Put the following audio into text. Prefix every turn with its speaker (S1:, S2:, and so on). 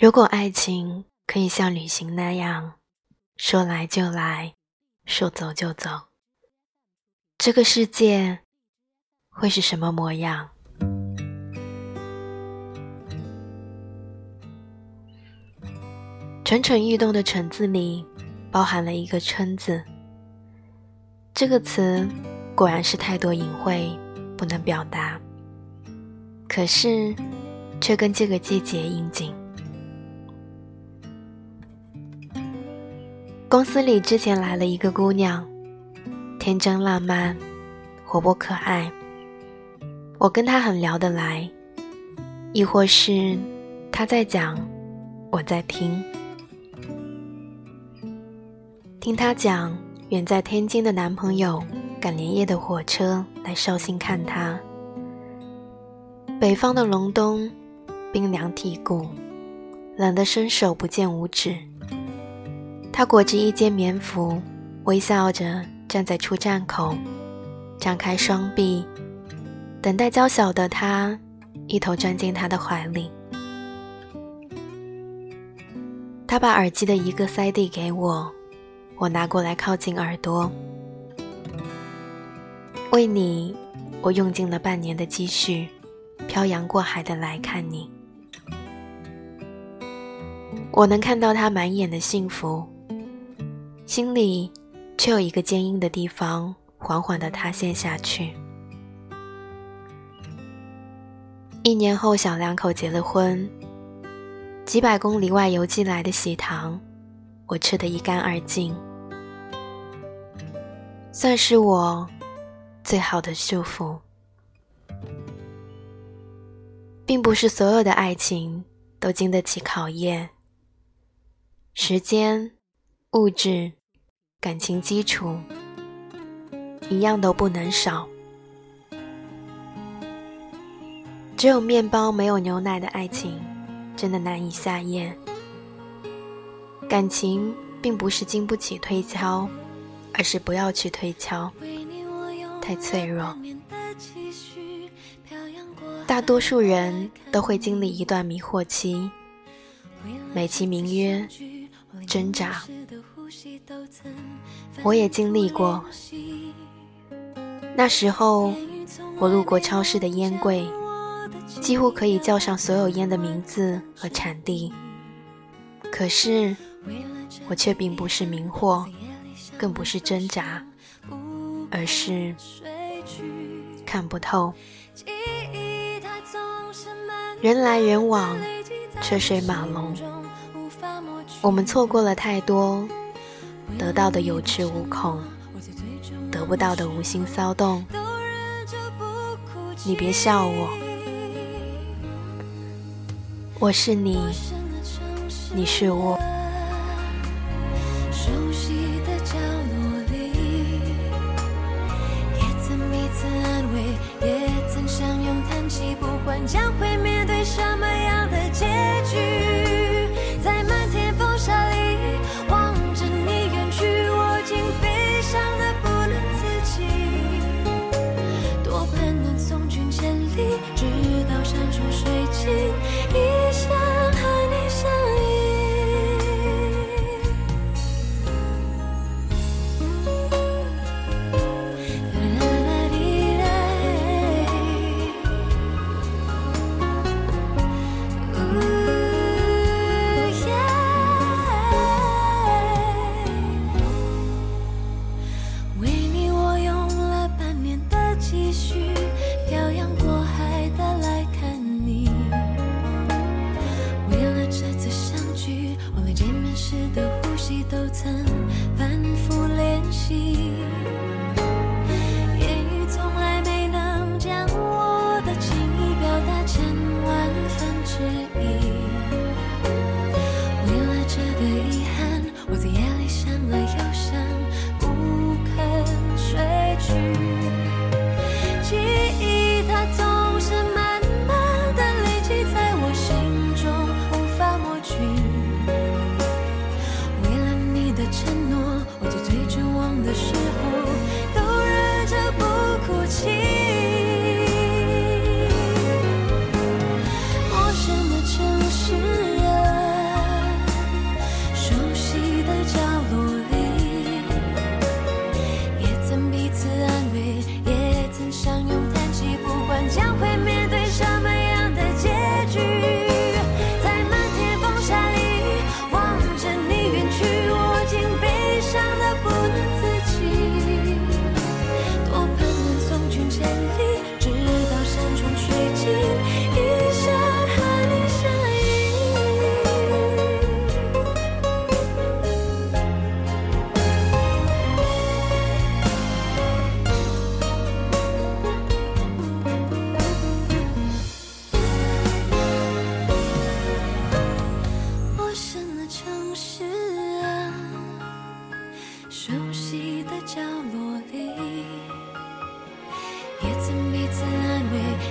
S1: 如果爱情可以像旅行那样，说来就来，说走就走，这个世界会是什么模样？蠢蠢欲动的“蠢”字里，包含了一个“春”字。这个词果然是太多隐晦，不能表达，可是却跟这个季节应景。公司里之前来了一个姑娘，天真烂漫，活泼可爱。我跟她很聊得来，亦或是她在讲，我在听。听她讲，远在天津的男朋友赶连夜的火车来绍兴看她。北方的隆冬，冰凉剔骨，冷得伸手不见五指。他裹着一件棉服，微笑着站在出站口，张开双臂，等待娇小的他一头钻进他的怀里。他把耳机的一个塞递给我，我拿过来靠近耳朵。为你，我用尽了半年的积蓄，漂洋过海的来看你。我能看到他满眼的幸福。心里却有一个坚硬的地方，缓缓地塌陷下去。一年后，小两口结了婚，几百公里外邮寄来的喜糖，我吃得一干二净，算是我最好的祝福。并不是所有的爱情都经得起考验，时间、物质。感情基础一样都不能少，只有面包没有牛奶的爱情，真的难以下咽。感情并不是经不起推敲，而是不要去推敲，
S2: 太脆弱。大多数人都会经历一
S1: 段迷惑期，
S2: 美其名曰挣扎。我也经历过，
S1: 那时候
S2: 我路过超市的烟柜，几乎可以叫上所有烟的名字和产地，
S1: 可是
S2: 我却并不是迷惑，更不是挣扎，而是
S1: 看不透。
S2: 人来人往，车水马龙，我们错过了
S1: 太多。
S2: 得到的有恃无恐，得不到的无心骚
S1: 动。
S2: 你别笑我，
S1: 我是你，
S2: 你是我。将会面对什么直到山穷水尽。